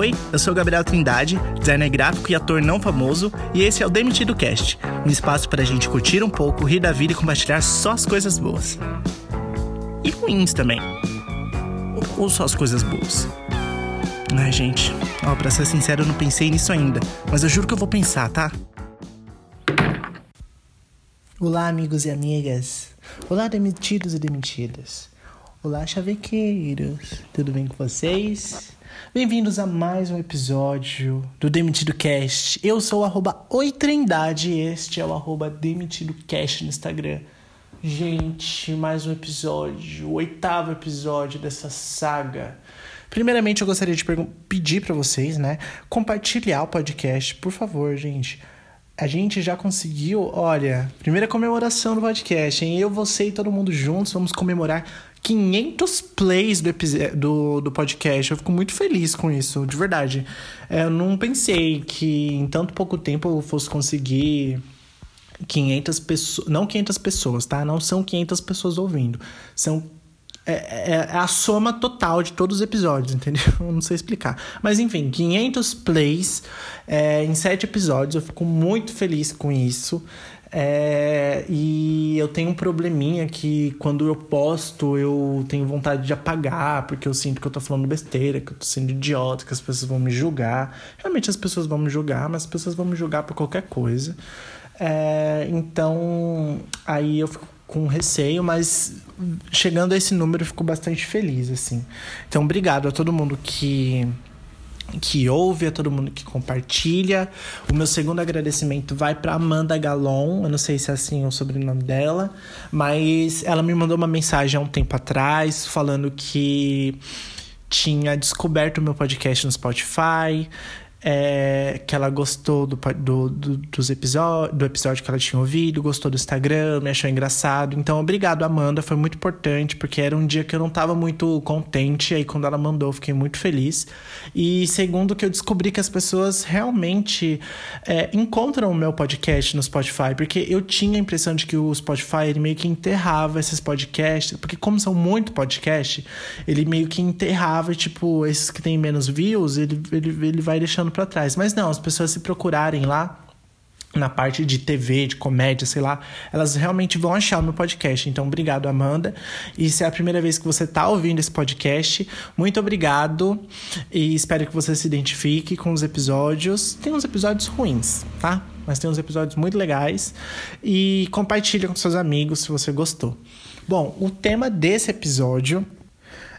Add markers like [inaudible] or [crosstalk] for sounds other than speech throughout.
Oi, eu sou Gabriel Trindade, designer gráfico e ator não famoso, e esse é o Demitido Cast, um espaço para a gente curtir um pouco, rir da vida e compartilhar só as coisas boas. E ruins também. Ou só as coisas boas. Ai, gente, ó, pra ser sincero, eu não pensei nisso ainda, mas eu juro que eu vou pensar, tá? Olá, amigos e amigas. Olá, demitidos e demitidas. Olá, chavequeiros. Tudo bem com vocês? Bem-vindos a mais um episódio do Demitido Cast. Eu sou o arroba Oitrindade e este é o arroba Demitido Cast no Instagram. Gente, mais um episódio, o oitavo episódio dessa saga. Primeiramente, eu gostaria de pedir para vocês, né, compartilhar o podcast, por favor, gente a gente já conseguiu, olha, primeira comemoração do podcast, hein? Eu, você e todo mundo juntos vamos comemorar 500 plays do, do, do podcast. Eu fico muito feliz com isso, de verdade. É, eu não pensei que em tanto pouco tempo eu fosse conseguir 500 pessoas. Não 500 pessoas, tá? Não são 500 pessoas ouvindo. São é, é, é, a soma total de todos os episódios, entendeu? Eu [laughs] não sei explicar. Mas enfim, 500 plays é, em 7 episódios. Eu fico muito feliz com isso. É, e eu tenho um probleminha que quando eu posto eu tenho vontade de apagar, porque eu sinto que eu tô falando besteira, que eu tô sendo idiota, que as pessoas vão me julgar. Realmente as pessoas vão me julgar, mas as pessoas vão me julgar por qualquer coisa. É, então, aí eu fico com receio, mas chegando a esse número eu fico bastante feliz, assim. Então, obrigado a todo mundo que que ouve, a todo mundo que compartilha. O meu segundo agradecimento vai para Amanda Galon, eu não sei se é assim o sobrenome dela, mas ela me mandou uma mensagem há um tempo atrás falando que tinha descoberto o meu podcast no Spotify, é, que ela gostou do, do, do, dos episódios, do episódio que ela tinha ouvido, gostou do Instagram, me achou engraçado. Então, obrigado, Amanda, foi muito importante, porque era um dia que eu não estava muito contente, aí quando ela mandou, fiquei muito feliz. E segundo, que eu descobri que as pessoas realmente é, encontram o meu podcast no Spotify, porque eu tinha a impressão de que o Spotify ele meio que enterrava esses podcasts, porque como são muito podcast, ele meio que enterrava, tipo, esses que tem menos views, ele, ele, ele vai deixando ficando para trás. Mas não, as pessoas se procurarem lá na parte de TV, de comédia, sei lá, elas realmente vão achar o meu podcast. Então, obrigado, Amanda. E se é a primeira vez que você está ouvindo esse podcast, muito obrigado e espero que você se identifique com os episódios. Tem uns episódios ruins, tá? Mas tem uns episódios muito legais e compartilha com seus amigos se você gostou. Bom, o tema desse episódio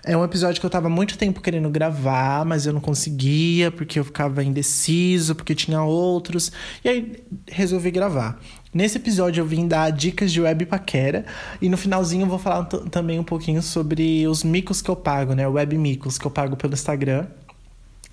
é um episódio que eu tava muito tempo querendo gravar, mas eu não conseguia, porque eu ficava indeciso, porque tinha outros. E aí resolvi gravar. Nesse episódio eu vim dar dicas de web paquera e no finalzinho eu vou falar também um pouquinho sobre os micos que eu pago, né? Web micos que eu pago pelo Instagram.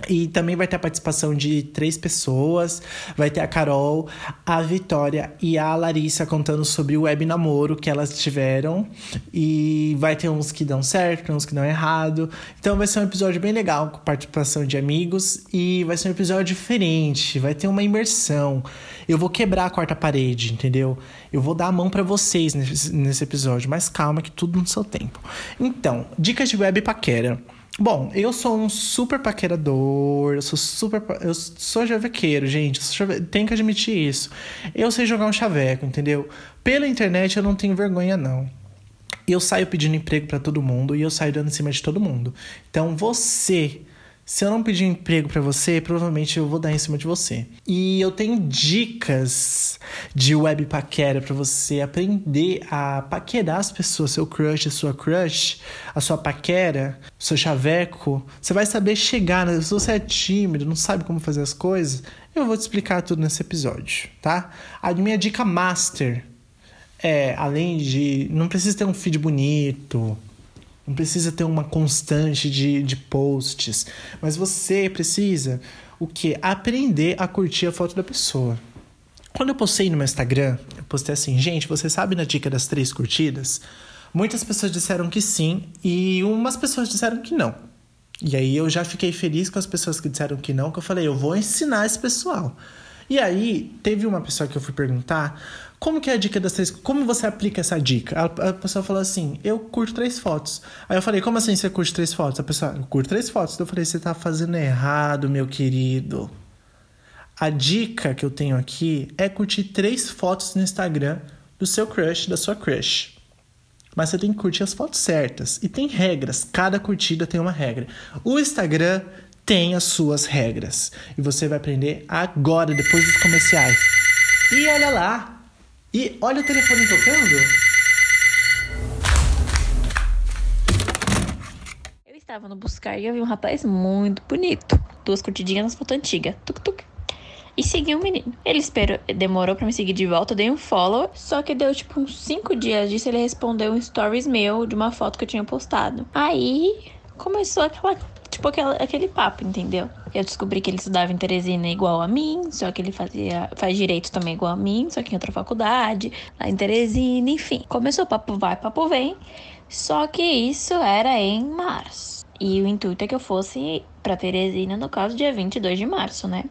E também vai ter a participação de três pessoas. Vai ter a Carol, a Vitória e a Larissa contando sobre o web namoro que elas tiveram. E vai ter uns que dão certo, uns que dão errado. Então vai ser um episódio bem legal com participação de amigos. E vai ser um episódio diferente. Vai ter uma imersão. Eu vou quebrar a quarta parede, entendeu? Eu vou dar a mão para vocês nesse, nesse episódio. Mas calma que tudo no seu tempo. Então, dicas de web paquera. Bom, eu sou um super paquerador, eu sou super. Eu sou chavequeiro, gente. Tenho que admitir isso. Eu sei jogar um chaveco, entendeu? Pela internet eu não tenho vergonha, não. Eu saio pedindo emprego para todo mundo e eu saio dando em cima de todo mundo. Então você se eu não pedir um emprego para você, provavelmente eu vou dar em cima de você. E eu tenho dicas de web paquera para você aprender a paquerar as pessoas, seu crush, a sua crush, a sua paquera, seu chaveco. Você vai saber chegar, né? se você é tímido, não sabe como fazer as coisas, eu vou te explicar tudo nesse episódio, tá? A minha dica master é, além de não precisa ter um feed bonito, não precisa ter uma constante de, de posts. Mas você precisa o que? Aprender a curtir a foto da pessoa. Quando eu postei no meu Instagram, eu postei assim, gente, você sabe na dica das três curtidas? Muitas pessoas disseram que sim e umas pessoas disseram que não. E aí eu já fiquei feliz com as pessoas que disseram que não, que eu falei, eu vou ensinar esse pessoal. E aí, teve uma pessoa que eu fui perguntar como que é a dica das três. Como você aplica essa dica? A, a, pessoa falou assim: eu curto três fotos. Aí eu falei: como assim você curte três fotos? A pessoa, eu curto três fotos. Eu falei: você tá fazendo errado, meu querido. A dica que eu tenho aqui é curtir três fotos no Instagram do seu crush, da sua crush. Mas você tem que curtir as fotos certas. E tem regras. Cada curtida tem uma regra. O Instagram tem as suas regras. E você vai aprender agora, depois dos comerciais. E olha lá, e olha o telefone tocando. Eu estava no buscar e eu vi um rapaz muito bonito. Duas curtidinhas nas fotos antigas. Tuk tuk. E segui um menino. Ele esperou, demorou para me seguir de volta, eu dei um follow. Só que deu tipo uns 5 dias disso, ele respondeu um stories meu de uma foto que eu tinha postado. Aí começou aquela tipo aquele, aquele papo, entendeu? Eu descobri que ele estudava em Teresina igual a mim, só que ele fazia, faz direito também igual a mim, só que em outra faculdade, lá em Teresina, enfim. Começou papo vai, papo vem, só que isso era em março. E o intuito é que eu fosse para Teresina, no caso, dia 22 de março, né?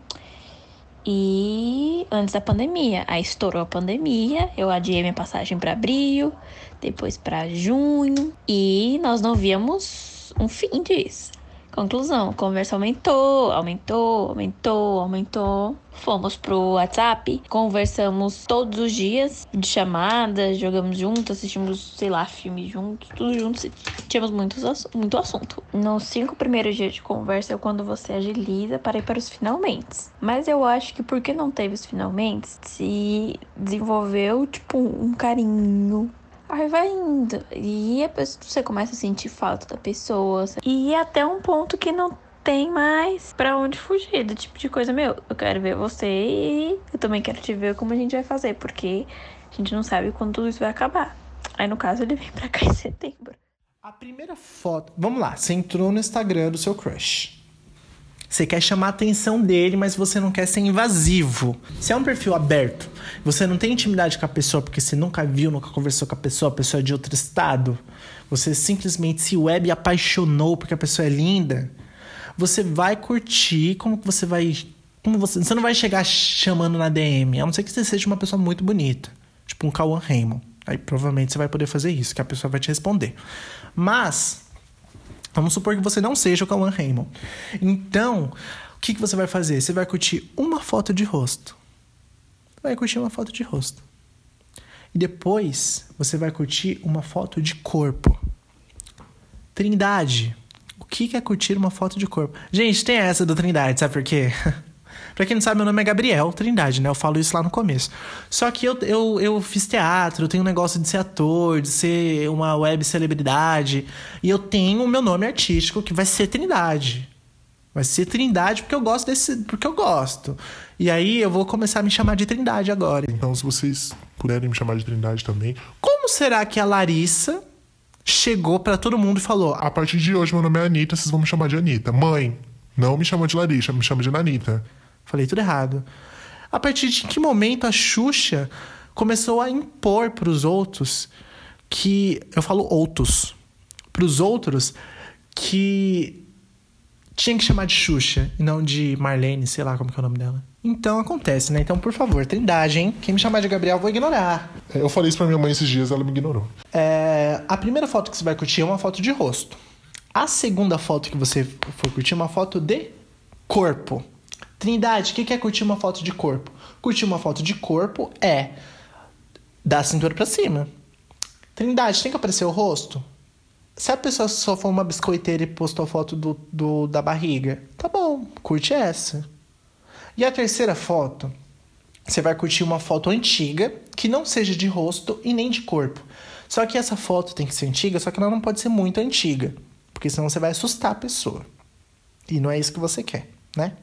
E antes da pandemia, aí estourou a pandemia, eu adiei minha passagem para abril, depois para junho, e nós não víamos um fim disso. Conclusão, conversa aumentou, aumentou, aumentou, aumentou. Fomos pro WhatsApp, conversamos todos os dias de chamadas, jogamos juntos, assistimos, sei lá, filme juntos, tudo juntos. Tínhamos muito assunto. Nos cinco primeiros dias de conversa é quando você agiliza para ir para os finalmente. Mas eu acho que porque não teve os finalmente, se desenvolveu, tipo, um carinho Aí vai indo. E a pessoa, você começa a sentir falta da pessoa. E até um ponto que não tem mais para onde fugir do tipo de coisa, meu, eu quero ver você e eu também quero te ver como a gente vai fazer, porque a gente não sabe quando tudo isso vai acabar. Aí no caso ele vem pra cá em [laughs] setembro. A primeira foto. Vamos lá, você entrou no Instagram do seu crush. Você quer chamar a atenção dele, mas você não quer ser invasivo. Se é um perfil aberto, você não tem intimidade com a pessoa porque você nunca viu, nunca conversou com a pessoa, a pessoa é de outro estado, você simplesmente se web apaixonou porque a pessoa é linda, você vai curtir como você vai. Como você, você não vai chegar chamando na DM, a não ser que você seja uma pessoa muito bonita, tipo um Cauan Raymond. Aí provavelmente você vai poder fazer isso, que a pessoa vai te responder. Mas Vamos supor que você não seja o Cauã Raymond. Então, o que, que você vai fazer? Você vai curtir uma foto de rosto. Vai curtir uma foto de rosto. E depois você vai curtir uma foto de corpo. Trindade. O que é curtir uma foto de corpo? Gente, tem essa do Trindade, sabe por quê? [laughs] Pra quem não sabe, meu nome é Gabriel Trindade, né? Eu falo isso lá no começo. Só que eu, eu, eu fiz teatro, eu tenho um negócio de ser ator, de ser uma web celebridade. E eu tenho o meu nome artístico que vai ser Trindade. Vai ser Trindade porque eu gosto desse. Porque eu gosto. E aí eu vou começar a me chamar de Trindade agora. Então, se vocês puderem me chamar de Trindade também. Como será que a Larissa chegou para todo mundo e falou: A partir de hoje, meu nome é Anitta, vocês vão me chamar de Anitta. Mãe, não me chama de Larissa, me chama de Nanita. Falei tudo errado. A partir de que momento a Xuxa começou a impor para os outros que. Eu falo outros. Para os outros que tinha que chamar de Xuxa e não de Marlene, sei lá como é o nome dela. Então acontece, né? Então, por favor, trindade, hein? Quem me chamar de Gabriel, vou ignorar. É, eu falei isso pra minha mãe esses dias, ela me ignorou. É, a primeira foto que você vai curtir é uma foto de rosto. A segunda foto que você for curtir é uma foto de corpo. Trindade, o que é curtir uma foto de corpo? Curtir uma foto de corpo é da cintura para cima. Trindade, tem que aparecer o rosto? Se a pessoa só for uma biscoiteira e postou foto do, do, da barriga, tá bom, curte essa. E a terceira foto, você vai curtir uma foto antiga, que não seja de rosto e nem de corpo. Só que essa foto tem que ser antiga, só que ela não pode ser muito antiga, porque senão você vai assustar a pessoa. E não é isso que você quer, né?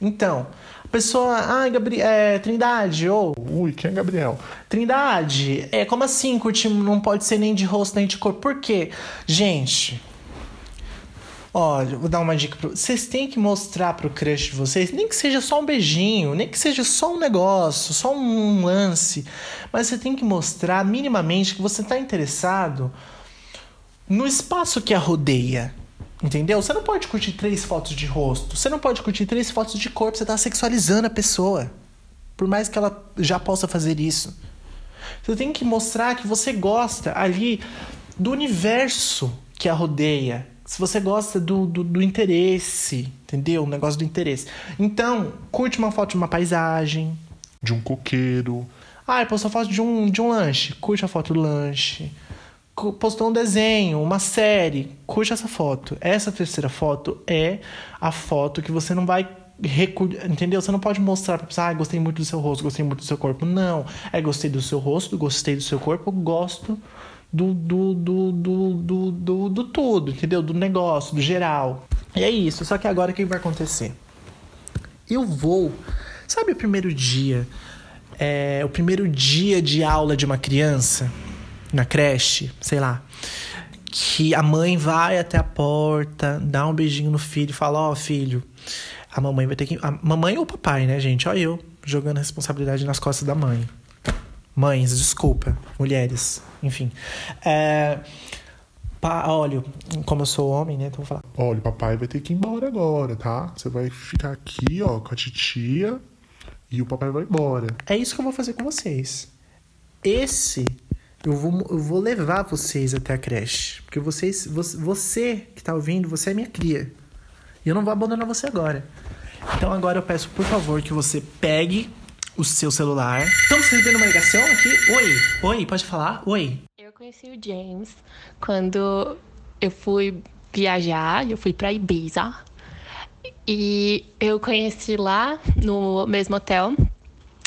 Então, a pessoa, ah, Gabriel, é, Trindade, ou. Ui, quem é Gabriel? Trindade, é como assim, curtir não pode ser nem de rosto nem de cor? Por quê? Gente, Olha, vou dar uma dica pra vocês. têm que mostrar pro crush de vocês, nem que seja só um beijinho, nem que seja só um negócio, só um lance, mas você tem que mostrar minimamente que você tá interessado no espaço que a rodeia. Entendeu? Você não pode curtir três fotos de rosto. Você não pode curtir três fotos de corpo. Você tá sexualizando a pessoa. por mais que ela já possa fazer isso. Você tem que mostrar que você gosta ali do universo que a rodeia. Se você gosta do, do, do interesse, entendeu? O negócio do interesse. Então, curte uma foto de uma paisagem. De um coqueiro. Ah, postou foto de um, de um lanche. Curte a foto do lanche. Postou um desenho, uma série. Curte essa foto. Essa terceira foto é a foto que você não vai entendeu? Você não pode mostrar pra pessoa, ah, gostei muito do seu rosto, gostei muito do seu corpo. Não. É gostei do seu rosto, gostei do seu corpo, gosto do, do, do, do, do, do, do tudo, entendeu? Do negócio, do geral. E é isso. Só que agora o que vai acontecer? Eu vou. Sabe o primeiro dia? É, o primeiro dia de aula de uma criança na creche, sei lá. Que a mãe vai até a porta, dá um beijinho no filho e fala: Ó, filho, a mamãe vai ter que. A mamãe ou o papai, né, gente? Ó, eu jogando a responsabilidade nas costas da mãe. Mães, desculpa, mulheres, enfim. É, pa, olha, como eu sou homem, né? Então vou falar. Olha, o papai vai ter que ir embora agora, tá? Você vai ficar aqui, ó, com a titia e o papai vai embora. É isso que eu vou fazer com vocês. Esse eu vou, eu vou levar vocês até a creche. Porque vocês, você, você que tá ouvindo, você é minha cria. E eu não vou abandonar você agora. Então agora eu peço, por favor, que você pegue o seu celular. Estamos recebendo uma ligação aqui? Oi, oi, pode falar? Oi. Eu conheci o James quando eu fui viajar, eu fui pra Ibiza. E eu conheci lá no mesmo hotel.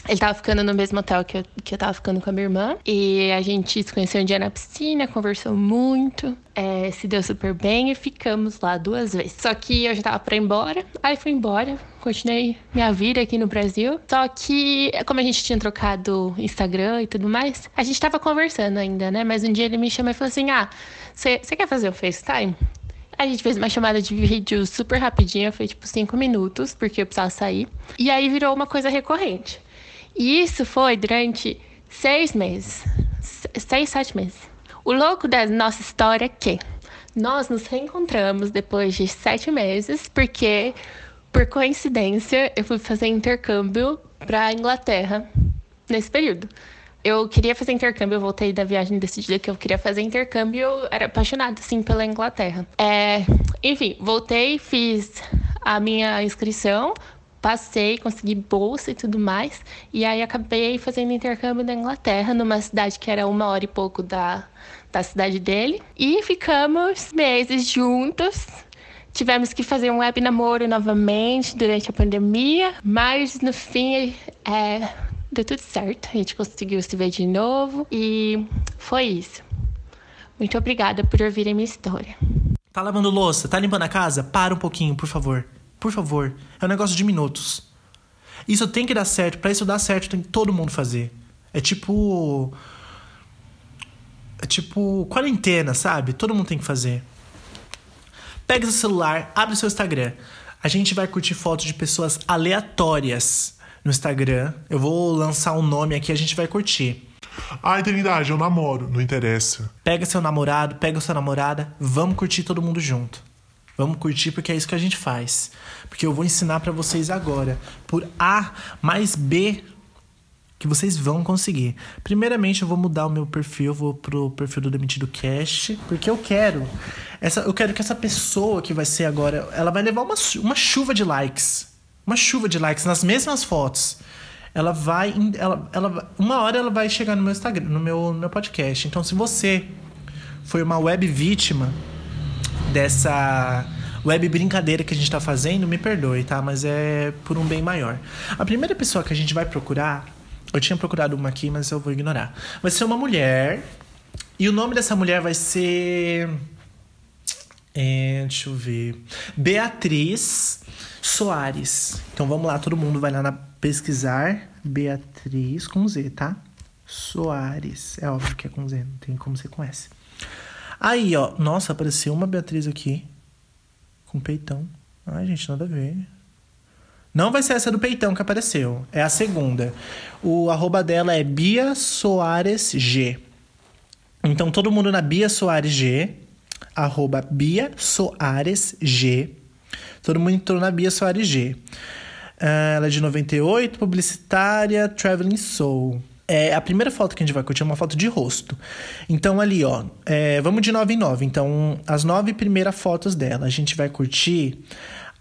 Ele tava ficando no mesmo hotel que eu, que eu tava ficando com a minha irmã. E a gente se conheceu um dia na piscina, conversou muito, é, se deu super bem e ficamos lá duas vezes. Só que eu já tava pra ir embora, aí fui embora, continuei minha vida aqui no Brasil. Só que, como a gente tinha trocado Instagram e tudo mais, a gente tava conversando ainda, né? Mas um dia ele me chamou e falou assim: Ah, você quer fazer o FaceTime? A gente fez uma chamada de vídeo super rapidinha, foi tipo cinco minutos, porque eu precisava sair. E aí virou uma coisa recorrente. E isso foi durante seis meses. Se- Seis, sete meses. O louco da nossa história é que nós nos reencontramos depois de sete meses, porque, por coincidência, eu fui fazer intercâmbio pra Inglaterra nesse período. Eu queria fazer intercâmbio, eu voltei da viagem decidida que eu queria fazer intercâmbio, eu era apaixonada, assim, pela Inglaterra. É, enfim, voltei, fiz a minha inscrição, passei, consegui bolsa e tudo mais, e aí acabei fazendo intercâmbio na Inglaterra, numa cidade que era uma hora e pouco da, da cidade dele, e ficamos meses juntos. Tivemos que fazer um web namoro novamente durante a pandemia, mas no fim é, deu tudo certo. A gente conseguiu se ver de novo e foi isso. Muito obrigada por ouvirem minha história. Tá lavando louça? Tá limpando a casa? Para um pouquinho, por favor. Por favor. É um negócio de minutos. Isso tem que dar certo. Pra isso dar certo, tem que todo mundo fazer. É tipo. É tipo quarentena, sabe? Todo mundo tem que fazer. Pega seu celular, abre seu Instagram. A gente vai curtir fotos de pessoas aleatórias no Instagram. Eu vou lançar um nome aqui, a gente vai curtir. Ai, Trindade, eu namoro. Não interessa. Pega seu namorado, pega sua namorada, vamos curtir todo mundo junto. Vamos curtir porque é isso que a gente faz. Porque eu vou ensinar pra vocês agora, por A mais B, que vocês vão conseguir. Primeiramente, eu vou mudar o meu perfil, eu vou pro perfil do Demitido Cast, porque eu quero essa, eu quero que essa pessoa que vai ser agora, ela vai levar uma, uma chuva de likes, uma chuva de likes nas mesmas fotos. Ela vai, ela, ela, uma hora ela vai chegar no meu Instagram, no meu, no meu podcast. Então, se você foi uma web vítima dessa web brincadeira que a gente tá fazendo, me perdoe, tá? Mas é por um bem maior. A primeira pessoa que a gente vai procurar, eu tinha procurado uma aqui, mas eu vou ignorar. Vai ser uma mulher. E o nome dessa mulher vai ser. É, deixa eu ver. Beatriz Soares. Então vamos lá, todo mundo vai lá na pesquisar. Beatriz com Z, tá? Soares. É óbvio que é com Z, não tem como ser com S. Aí, ó. Nossa, apareceu uma Beatriz aqui. Com peitão. Ai, gente, nada a ver. Não vai ser essa do peitão que apareceu. É a segunda. O arroba dela é Bia Soares G. Então, todo mundo na Bia Soares G. Arroba Bia Soares G. Todo mundo entrou na Bia Soares G. Ah, ela é de 98, publicitária, Traveling Soul. É, a primeira foto que a gente vai curtir é uma foto de rosto. Então, ali, ó, é, vamos de 9 em 9. Então, as nove primeiras fotos dela, a gente vai curtir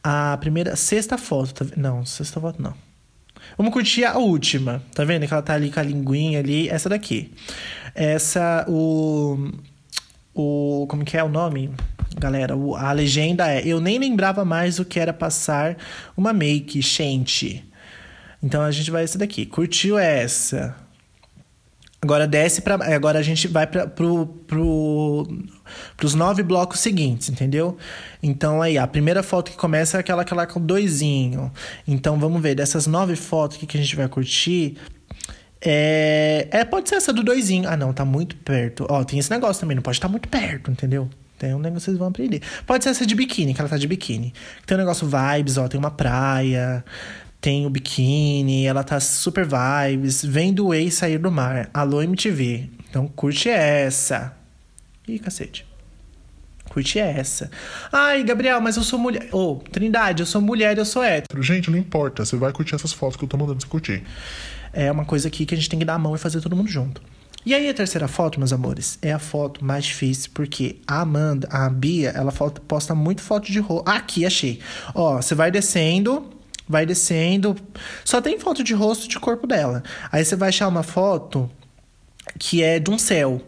a primeira, sexta foto. Tá, não, sexta foto não. Vamos curtir a última, tá vendo? Que ela tá ali com a linguinha ali, essa daqui. Essa, o. O. Como que é o nome? Galera, o, a legenda é: Eu nem lembrava mais o que era passar uma make, gente. Então a gente vai essa daqui. Curtiu essa? Agora desce para agora a gente vai para pro, pro, pros nove blocos seguintes, entendeu? Então aí a primeira foto que começa é aquela aquela com doisinho. Então vamos ver dessas nove fotos que, que a gente vai curtir. É, é, pode ser essa do doisinho. Ah, não, tá muito perto. Ó, tem esse negócio também, não pode estar muito perto, entendeu? Tem um negócio que vocês vão aprender. Pode ser essa de biquíni, que ela tá de biquíni. Tem um negócio vibes, ó, tem uma praia, tem o biquíni, ela tá super vibes, vem do ex sair do mar. Alô MTV. Então curte essa. Ih, cacete. Curte essa. Ai, Gabriel, mas eu sou mulher. Ô, oh, Trindade, eu sou mulher, eu sou hétero. Gente, não importa. Você vai curtir essas fotos que eu tô mandando você curtir. É uma coisa aqui que a gente tem que dar a mão e fazer todo mundo junto. E aí a terceira foto, meus amores, é a foto mais difícil, porque a Amanda, a Bia, ela posta muito foto de rosto. Aqui, achei. Ó, você vai descendo, vai descendo. Só tem foto de rosto de corpo dela. Aí você vai achar uma foto que é de um céu.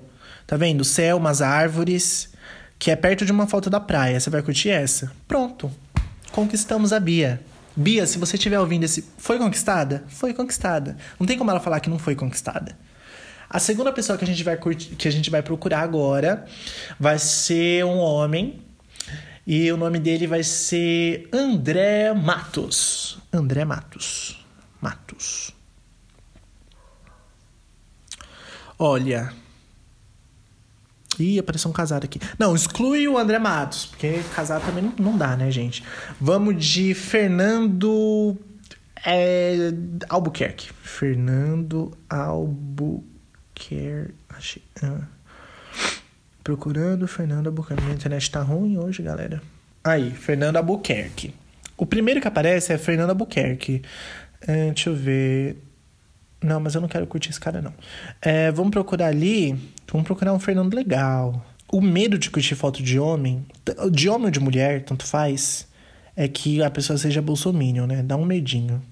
Tá vendo? Céu, umas árvores, que é perto de uma foto da praia. Você vai curtir essa? Pronto. Conquistamos a Bia. Bia, se você estiver ouvindo esse. Foi conquistada? Foi conquistada. Não tem como ela falar que não foi conquistada. A segunda pessoa que a gente vai curtir, que a gente vai procurar agora vai ser um homem e o nome dele vai ser André Matos. André Matos. Matos. Olha. Ih, apareceu um casado aqui. Não, exclui o André Matos, porque casado também não, dá, né, gente? Vamos de Fernando é, Albuquerque. Fernando Albuquerque. Achei. Ah. Procurando Fernando Albuquerque. Minha internet tá ruim hoje, galera. Aí, Fernando Albuquerque. O primeiro que aparece é Fernando Albuquerque. É, deixa eu ver. Não, mas eu não quero curtir esse cara, não. É, vamos procurar ali. Vamos procurar um Fernando legal. O medo de curtir foto de homem, de homem ou de mulher, tanto faz, é que a pessoa seja bolsominion, né? Dá um medinho.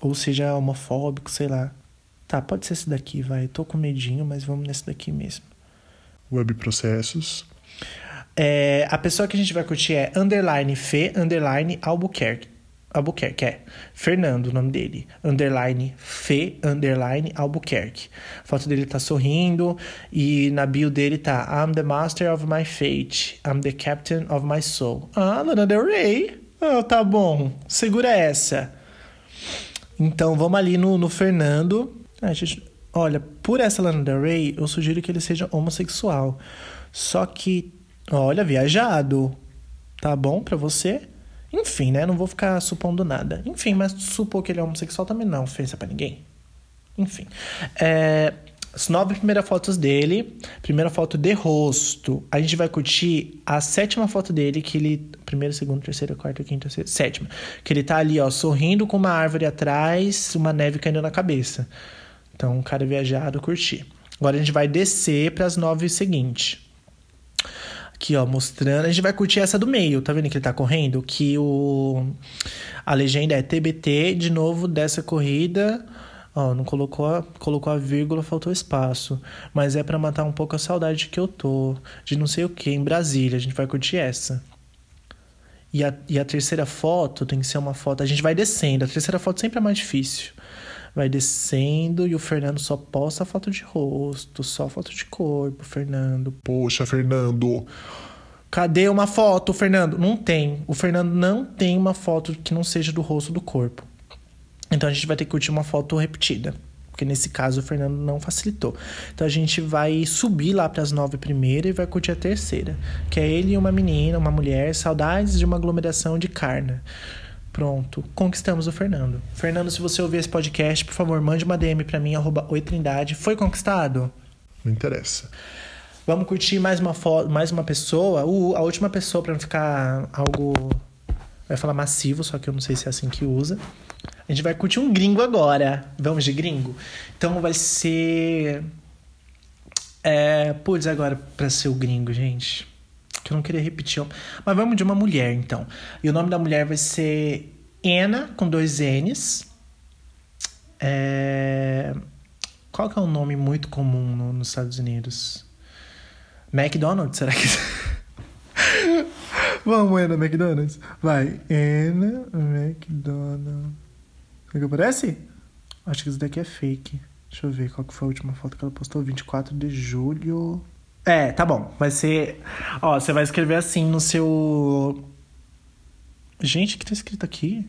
Ou seja homofóbico, sei lá. Tá, pode ser esse daqui, vai. Tô com medinho, mas vamos nesse daqui mesmo. Web processos. É, a pessoa que a gente vai curtir é underline Fê, underline Albuquerque. Albuquerque, é. Fernando, o nome dele. Underline Fê, underline Albuquerque. A foto dele tá sorrindo e na bio dele tá I'm the master of my fate. I'm the captain of my soul. Ah, Lana Del Rey. Ah, tá bom. Segura essa. Então, vamos ali no, no Fernando. Ah, gente, Olha, por essa Lana Del Rey, eu sugiro que ele seja homossexual. Só que, olha, viajado. Tá bom para você? Enfim, né? Não vou ficar supondo nada. Enfim, mas supor que ele é homossexual também não ofensa para ninguém. Enfim. É, as nove primeiras fotos dele. Primeira foto de rosto. A gente vai curtir a sétima foto dele, que ele. Primeira, segunda, terceira, quarta, quinta, sexta, sétima. Que ele tá ali, ó, sorrindo com uma árvore atrás, uma neve caindo na cabeça. Então, cara viajado, curtir. Agora a gente vai descer para as nove seguintes. Aqui, ó, mostrando. A gente vai curtir essa do meio, tá vendo que ele tá correndo? Que o. A legenda é TBT, de novo, dessa corrida. Ó, não colocou a, colocou a vírgula, faltou espaço. Mas é para matar um pouco a saudade que eu tô. De não sei o que, em Brasília. A gente vai curtir essa. E a, e a terceira foto tem que ser uma foto. A gente vai descendo. A terceira foto sempre é mais difícil vai descendo e o Fernando só posta foto de rosto, só foto de corpo, Fernando. Poxa, Fernando. Cadê uma foto, Fernando? Não tem. O Fernando não tem uma foto que não seja do rosto do corpo. Então a gente vai ter que curtir uma foto repetida. Porque nesse caso o Fernando não facilitou. Então a gente vai subir lá para as nove primeiras e vai curtir a terceira. Que é ele e uma menina, uma mulher, saudades de uma aglomeração de carne. Pronto, conquistamos o Fernando. Fernando, se você ouvir esse podcast, por favor, mande uma DM para mim, arroba oitrindade. Foi conquistado? Não interessa. Vamos curtir mais uma foto, mais uma pessoa. Uh, a última pessoa para não ficar algo Vai falar massivo, só que eu não sei se é assim que usa. A gente vai curtir um gringo agora. Vamos de gringo? Então vai ser. É. Putz, agora pra ser o gringo, gente. Que eu não queria repetir. Mas vamos de uma mulher, então. E o nome da mulher vai ser Anna, com dois N's. É... Qual que é um nome muito comum no, nos Estados Unidos? McDonald's, será que. [laughs] Vamos, Ana McDonald's. Vai. Ana McDonald's. Será que aparece? Acho que isso daqui é fake. Deixa eu ver qual que foi a última foto que ela postou. 24 de julho. É, tá bom. Vai ser. Ó, você vai escrever assim no seu. Gente, o que tá escrito aqui?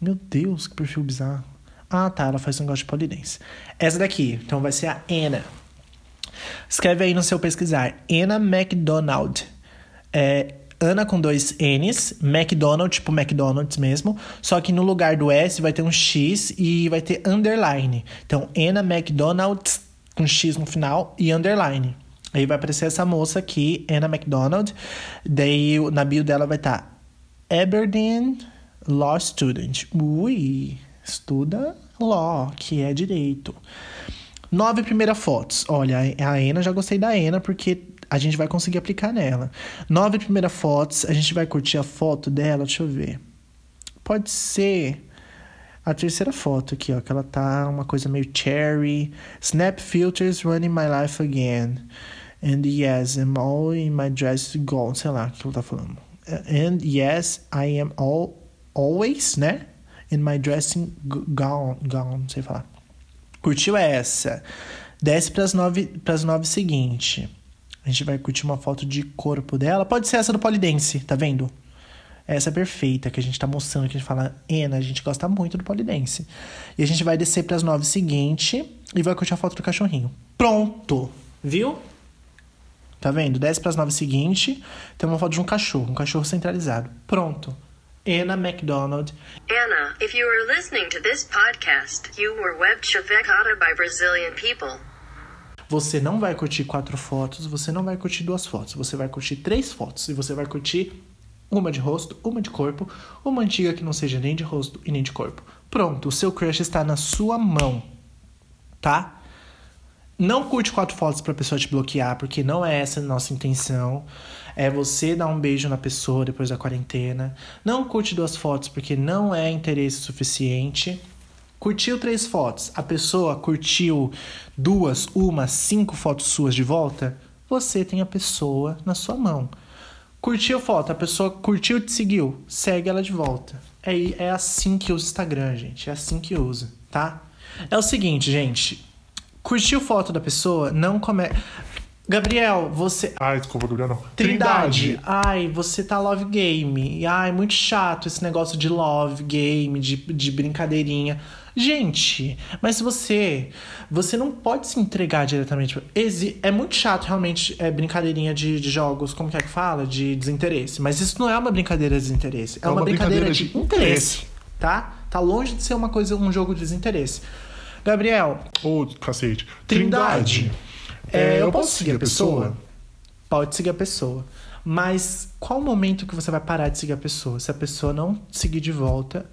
Meu Deus, que perfil bizarro. Ah, tá. Ela faz um negócio de polidense. Essa daqui. Então vai ser a Ana. Escreve aí no seu pesquisar. Anna McDonald. É Ana com dois N's, McDonald, tipo McDonald's mesmo. Só que no lugar do S vai ter um X e vai ter underline. Então, Anna McDonald com X no final e underline. Aí vai aparecer essa moça aqui, Anna McDonald. Daí na bio dela vai estar tá, Aberdeen Law Student. Ui, estuda Law, que é direito. Nove primeiras fotos. Olha, a Ana, já gostei da Ana, porque a gente vai conseguir aplicar nela. Nove primeiras fotos, a gente vai curtir a foto dela, deixa eu ver. Pode ser a terceira foto aqui, ó, que ela tá uma coisa meio cherry. Snap filters running my life again. And yes, I'm all in my dress gown. Sei lá o que ela tá falando. And yes, I am all, always, né? In my dressing gown, gown, sei falar. Curtiu essa? Desce para as nove, pras nove seguinte. A gente vai curtir uma foto de corpo dela. Pode ser essa do Polidense, tá vendo? Essa é perfeita que a gente tá mostrando, que a gente fala, Ena, a gente gosta muito do Polidense. E a gente vai descer para as nove seguinte e vai curtir a foto do cachorrinho. Pronto! Viu? Tá vendo? Desce para as nove seguinte, tem uma foto de um cachorro, um cachorro centralizado. Pronto. Anna McDonald. Anna, if you are listening to this podcast, you were web chavecada by Brazilian people. Você não vai curtir quatro fotos, você não vai curtir duas fotos, você vai curtir três fotos e você vai curtir uma de rosto, uma de corpo, uma antiga que não seja nem de rosto e nem de corpo. Pronto, o seu crush está na sua mão, tá? Não curte quatro fotos pra pessoa te bloquear, porque não é essa a nossa intenção. É você dar um beijo na pessoa depois da quarentena. Não curte duas fotos, porque não é interesse suficiente. Curtiu três fotos, a pessoa curtiu duas, uma, cinco fotos suas de volta, você tem a pessoa na sua mão. Curtiu foto, a pessoa curtiu e te seguiu, segue ela de volta. É, é assim que usa o Instagram, gente. É assim que usa, tá? É o seguinte, gente. Curtiu foto da pessoa, não come. Gabriel, você. Ai, desculpa, Gabriel, não. Trindade. Ai, você tá love game. Ai, muito chato esse negócio de love game, de, de brincadeirinha. Gente, mas você. Você não pode se entregar diretamente. É muito chato, realmente, é brincadeirinha de, de jogos, como que é que fala? De desinteresse. Mas isso não é uma brincadeira de desinteresse. É, é uma, uma, brincadeira, brincadeira de, de interesse. Tá? Tá longe de ser uma coisa, um jogo de desinteresse. Gabriel. Ô, oh, cacete. Trindade. Trindade. É, eu posso seguir a pessoa? Pode seguir a pessoa. Mas qual o momento que você vai parar de seguir a pessoa? Se a pessoa não seguir de volta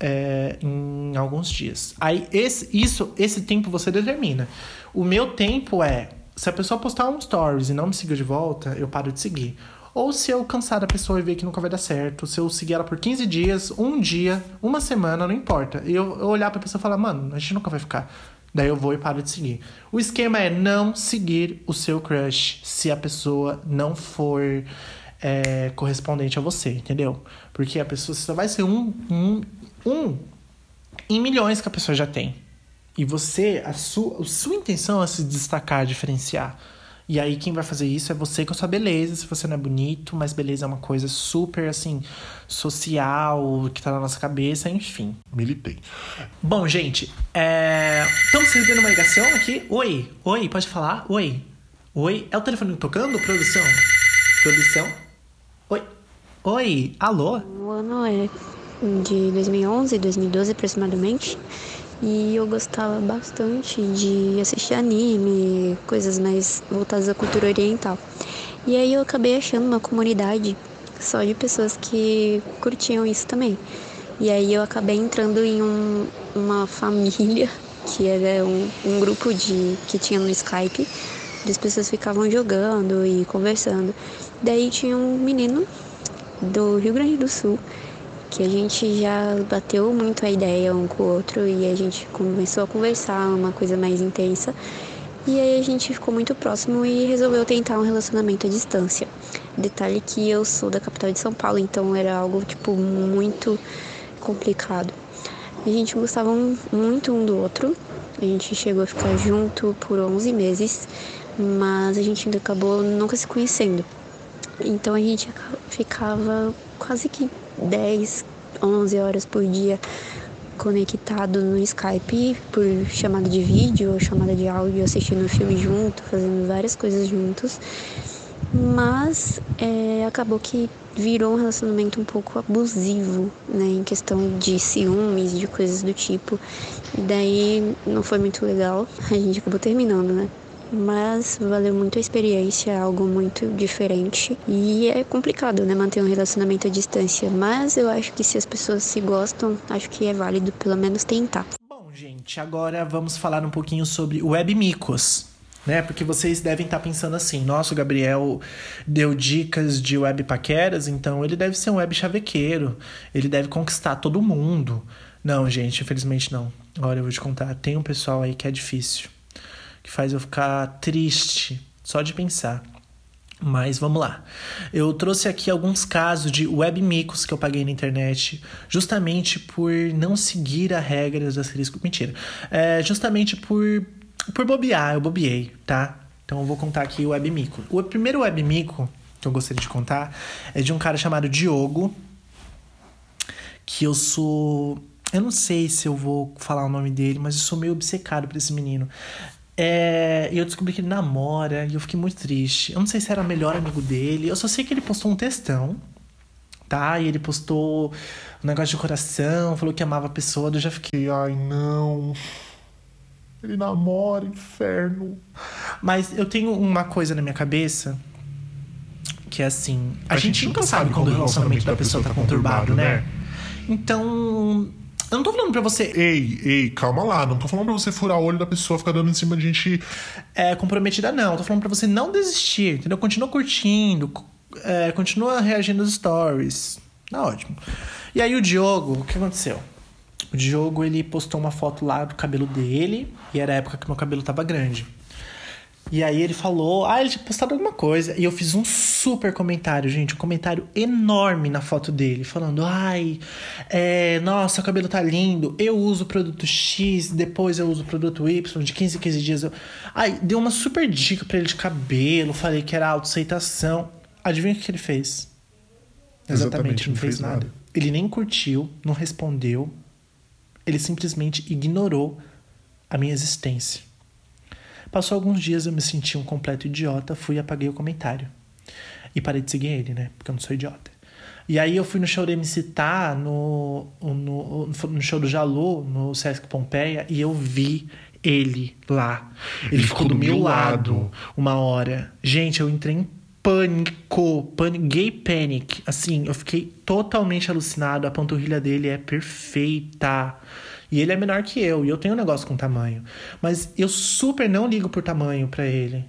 é, em alguns dias. Aí esse, isso, esse tempo você determina. O meu tempo é se a pessoa postar um stories e não me seguir de volta, eu paro de seguir. Ou se eu cansar da pessoa e ver que nunca vai dar certo, se eu seguir ela por 15 dias, um dia, uma semana, não importa. E eu, eu olhar pra pessoa e falar, mano, a gente nunca vai ficar. Daí eu vou e paro de seguir. O esquema é não seguir o seu crush se a pessoa não for é, correspondente a você, entendeu? Porque a pessoa só vai ser um, um, um em milhões que a pessoa já tem. E você, a sua, a sua intenção é se destacar, diferenciar. E aí quem vai fazer isso é você com a sua beleza, se você não é bonito, mas beleza é uma coisa super assim social, que tá na nossa cabeça, enfim. Militei. Bom, gente, é... estamos recebendo uma ligação aqui. Oi, oi, pode falar? Oi. Oi, é o telefone tocando, produção? Produção? Oi. Oi, alô? O ano é de 2011, 2012 aproximadamente. E eu gostava bastante de assistir anime, coisas mais voltadas à cultura oriental. E aí eu acabei achando uma comunidade só de pessoas que curtiam isso também. E aí eu acabei entrando em um, uma família, [laughs] que era um, um grupo de que tinha no Skype, as pessoas ficavam jogando e conversando. Daí tinha um menino do Rio Grande do Sul que a gente já bateu muito a ideia um com o outro e a gente começou a conversar uma coisa mais intensa. E aí a gente ficou muito próximo e resolveu tentar um relacionamento à distância. Detalhe que eu sou da capital de São Paulo, então era algo tipo muito complicado. A gente gostava muito um do outro. A gente chegou a ficar junto por 11 meses, mas a gente ainda acabou nunca se conhecendo. Então a gente ficava quase que 10, 11 horas por dia conectado no Skype por chamada de vídeo ou chamada de áudio, assistindo filme junto, fazendo várias coisas juntos. Mas é, acabou que virou um relacionamento um pouco abusivo, né, em questão de ciúmes, de coisas do tipo. E daí não foi muito legal, a gente acabou terminando, né? Mas valeu muito a experiência, é algo muito diferente e é complicado, né, manter um relacionamento à distância, mas eu acho que se as pessoas se gostam, acho que é válido pelo menos tentar. Bom, gente, agora vamos falar um pouquinho sobre web micos. Né? Porque vocês devem estar pensando assim: nossa, o Gabriel deu dicas de web paqueras, então ele deve ser um web chavequeiro, ele deve conquistar todo mundo. Não, gente, infelizmente não. Olha, eu vou te contar: tem um pessoal aí que é difícil que faz eu ficar triste só de pensar. Mas vamos lá. Eu trouxe aqui alguns casos de web micos que eu paguei na internet, justamente por não seguir a regra das risco. Mentira. É, justamente por, por bobear, eu bobeei, tá? Então eu vou contar aqui o web mico. O primeiro web mico que eu gostaria de contar é de um cara chamado Diogo, que eu sou. Eu não sei se eu vou falar o nome dele, mas eu sou meio obcecado por esse menino. É, e eu descobri que ele namora e eu fiquei muito triste. Eu não sei se era o melhor amigo dele. Eu só sei que ele postou um textão, tá? E ele postou um negócio de coração, falou que amava a pessoa. Eu já fiquei, ai não. Ele namora, inferno. Mas eu tenho uma coisa na minha cabeça que é assim: a, A gente, gente nunca sabe quando o quando relacionamento da pessoa tá conturbado, né? né? Então, eu não tô falando pra você Ei, ei, calma lá. Não tô falando pra você furar o olho da pessoa, ficar dando em cima de gente. é, comprometida, não. Eu tô falando pra você não desistir, entendeu? Continua curtindo, é, continua reagindo aos stories. Tá ótimo. E aí o Diogo, o que aconteceu? O Diogo, ele postou uma foto lá do cabelo dele, e era a época que meu cabelo tava grande. E aí ele falou, ah, ele tinha postado alguma coisa. E eu fiz um super comentário, gente, um comentário enorme na foto dele, falando, ai, é, nossa, o cabelo tá lindo, eu uso o produto X, depois eu uso o produto Y, de 15 em 15 dias eu. Ai, deu uma super dica pra ele de cabelo, falei que era autoaceitação. Adivinha o que ele fez? Exatamente, não fez nada. Ele nem curtiu, não respondeu, ele simplesmente ignorou a minha existência. Passou alguns dias, eu me senti um completo idiota, fui e apaguei o comentário. E parei de seguir ele, né? Porque eu não sou idiota. E aí eu fui no show do MC Tá, no, no, no show do Jalu, no Sesc Pompeia, e eu vi ele lá. Ele, ficou do meu lado uma hora. Gente, eu entrei em pânico, pânico, gay panic. Assim, eu fiquei totalmente alucinado. A panturrilha dele é perfeita. E ele é menor que eu, e eu tenho um negócio com tamanho. Mas eu super não ligo por tamanho pra ele.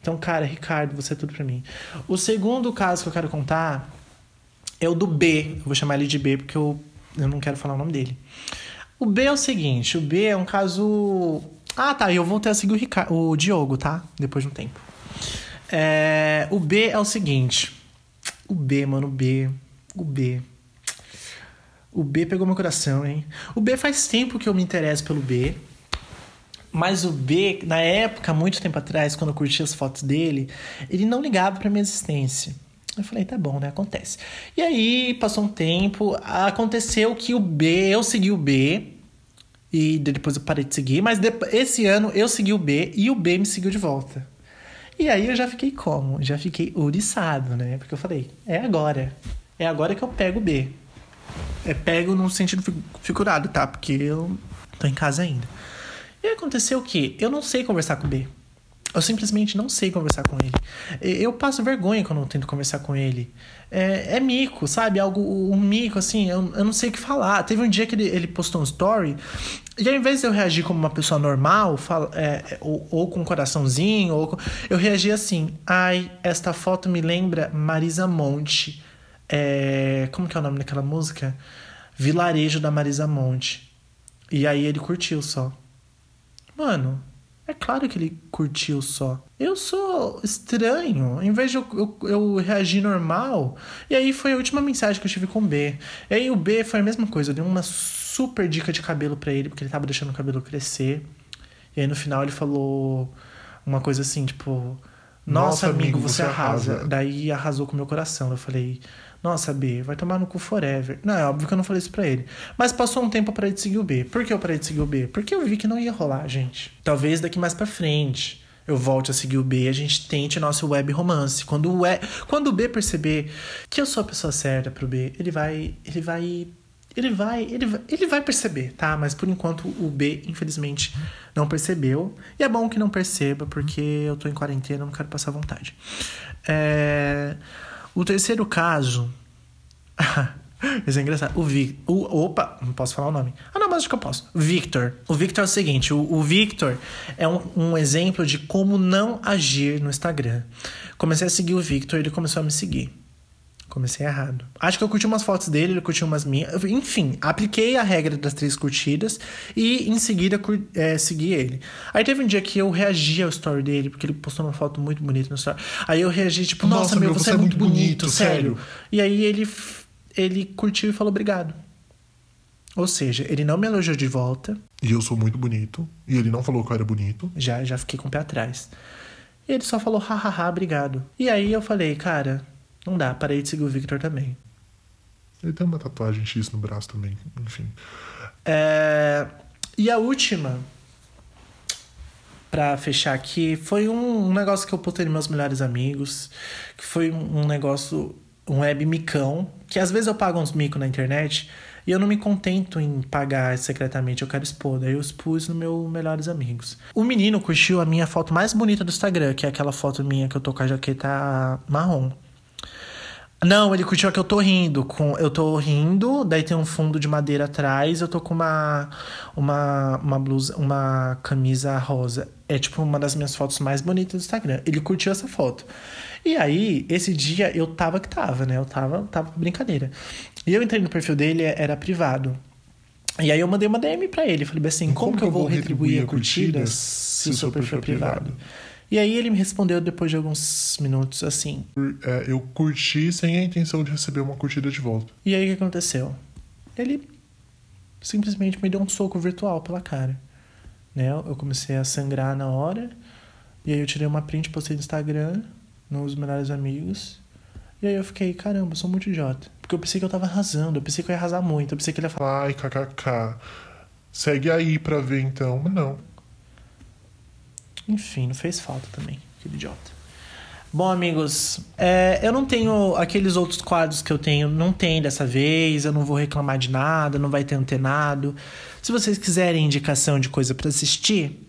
Então, cara, Ricardo, você é tudo pra mim. O segundo caso que eu quero contar é o do B. Eu vou chamar ele de B porque eu, eu não quero falar o nome dele. O B é o seguinte: o B é um caso. Ah, tá. Eu voltei a seguir o, Ricardo, o Diogo, tá? Depois de um tempo. É, o B é o seguinte. O B, mano, o B. O B. O B pegou meu coração, hein? O B faz tempo que eu me interesso pelo B. Mas o B, na época, muito tempo atrás, quando eu curti as fotos dele, ele não ligava pra minha existência. Eu falei, tá bom, né? Acontece. E aí, passou um tempo, aconteceu que o B, eu segui o B, e depois eu parei de seguir, mas esse ano eu segui o B e o B me seguiu de volta. E aí eu já fiquei como? Já fiquei ouriçado, né? Porque eu falei, é agora. É agora que eu pego o B. É pego no sentido fi- figurado, tá? Porque eu tô em casa ainda. E aconteceu o quê? Eu não sei conversar com o B. Eu simplesmente não sei conversar com ele. Eu passo vergonha quando eu tento conversar com ele. É, é mico, sabe? Algo, um mico, assim, eu, eu não sei o que falar. Teve um dia que ele, ele postou um story, e ao invés de eu reagir como uma pessoa normal, é, é, ou, ou com um coraçãozinho, ou eu reagi assim: ai, esta foto me lembra Marisa Monte. É, como que é o nome daquela música? Vilarejo da Marisa Monte. E aí ele curtiu só. Mano, é claro que ele curtiu só. Eu sou estranho. Em vez de eu, eu, eu reagir normal. E aí foi a última mensagem que eu tive com o B. E aí o B foi a mesma coisa. Eu dei uma super dica de cabelo pra ele, porque ele tava deixando o cabelo crescer. E aí no final ele falou uma coisa assim, tipo. Nossa, amigo, você você arrasa. arrasa. Daí arrasou com o meu coração. Eu falei, nossa, B, vai tomar no cu forever. Não, é óbvio que eu não falei isso pra ele. Mas passou um tempo parei de seguir o B. Por que eu parei de seguir o B? Porque eu vi que não ia rolar, gente. Talvez daqui mais pra frente eu volte a seguir o B e a gente tente nosso web romance. Quando o, e... Quando o B perceber que eu sou a pessoa certa pro B, ele vai. Ele vai. Ele vai, ele vai, ele vai perceber, tá? Mas por enquanto o B, infelizmente, não percebeu. E é bom que não perceba, porque eu tô em quarentena, não quero passar vontade. É... O terceiro caso. [laughs] Isso é engraçado. O Vic... o Opa, não posso falar o nome. Ah, não, mas acho que eu posso. Victor. O Victor é o seguinte: o, o Victor é um, um exemplo de como não agir no Instagram. Comecei a seguir o Victor, ele começou a me seguir. Comecei errado. Acho que eu curti umas fotos dele, ele curtiu umas minhas. Enfim, apliquei a regra das três curtidas e em seguida cur- é, segui ele. Aí teve um dia que eu reagi ao story dele, porque ele postou uma foto muito bonita no story. Aí eu reagi, tipo, nossa, Nossa, meu, você, é muito bonito, sério. sério. E aí ele, ele curtiu e falou obrigado. Ou seja, ele não me elogiou de volta, E eu sou muito bonito. E ele não falou que eu era bonito. já, já fiquei com o pé atrás. E ele só falou, hahaha, obrigado. E aí eu falei, cara, não dá, parei de seguir o Victor também. Ele tem uma tatuagem X no braço também. Enfim. É, E a última, pra fechar aqui, foi um, um negócio que eu postei nos meus melhores amigos, que foi um, um negócio, um web micão, que às vezes eu pago uns mico na internet e eu não me contento em pagar secretamente, eu quero expor. Daí eu expus no meu melhores amigos. O menino curtiu a minha foto mais bonita do Instagram, que é aquela foto minha que eu tô com a jaqueta marrom. Não, ele curtiu a que eu tô rindo. Com, eu tô rindo, daí tem um fundo de madeira atrás, eu tô com uma, uma, uma blusa, uma camisa rosa. É tipo uma das minhas fotos mais bonitas do Instagram. Ele curtiu essa foto. E aí, esse dia eu tava que tava, né? Eu tava, tava com brincadeira. E eu entrei no perfil dele, era privado. E aí eu mandei uma DM pra ele. Falei assim, como, que eu vou retribuir a curtida se o seu perfil é privado? E aí ele me respondeu depois de alguns minutos assim, É, eu curti sem a intenção de receber uma curtida de volta. E aí o que aconteceu? Ele simplesmente me deu um soco virtual pela cara. Né? Eu comecei a sangrar na hora. E aí eu tirei uma print, postei no Instagram, nos melhores amigos. E aí eu fiquei, caramba, eu sou muito idiota. Porque eu pensei que eu tava arrasando, eu pensei que eu ia arrasar muito, eu pensei que ele ia falar. Ai, kkk. Segue aí pra ver então. Mas não. Enfim, não fez falta também, aquele idiota. Bom, amigos, é, eu não tenho aqueles outros quadros que eu tenho, não tem dessa vez, eu não vou reclamar de nada, não vai ter antenado. Se vocês quiserem indicação de coisa pra assistir,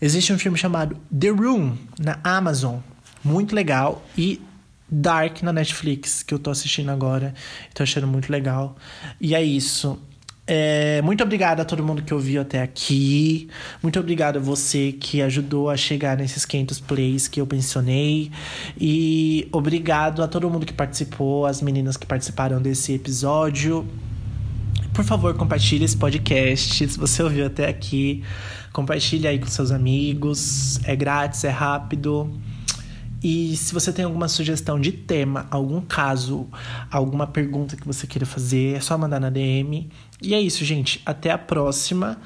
existe um filme chamado The Room na Amazon, muito legal, e Dark na Netflix, que eu tô assistindo agora, tô achando muito legal. E é isso. É, muito obrigado a todo mundo que ouviu até aqui. Muito obrigado a você que ajudou a chegar nesses 500 plays que eu mencionei. E obrigado a todo mundo que participou, as meninas que participaram desse episódio. Por favor, compartilhe esse podcast. Se você ouviu até aqui, compartilhe aí com seus amigos. É grátis, é rápido. E se você tem alguma sugestão de tema, algum caso, alguma pergunta que você queira fazer, é só mandar na DM. E é isso, gente. Até a próxima.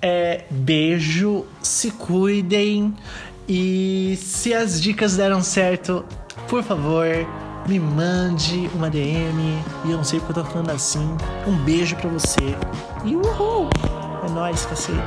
É, beijo, se cuidem. E se as dicas deram certo, por favor, me mande uma DM. E eu não sei porque eu tô falando assim. Um beijo pra você. E uhul! É nóis, cacete.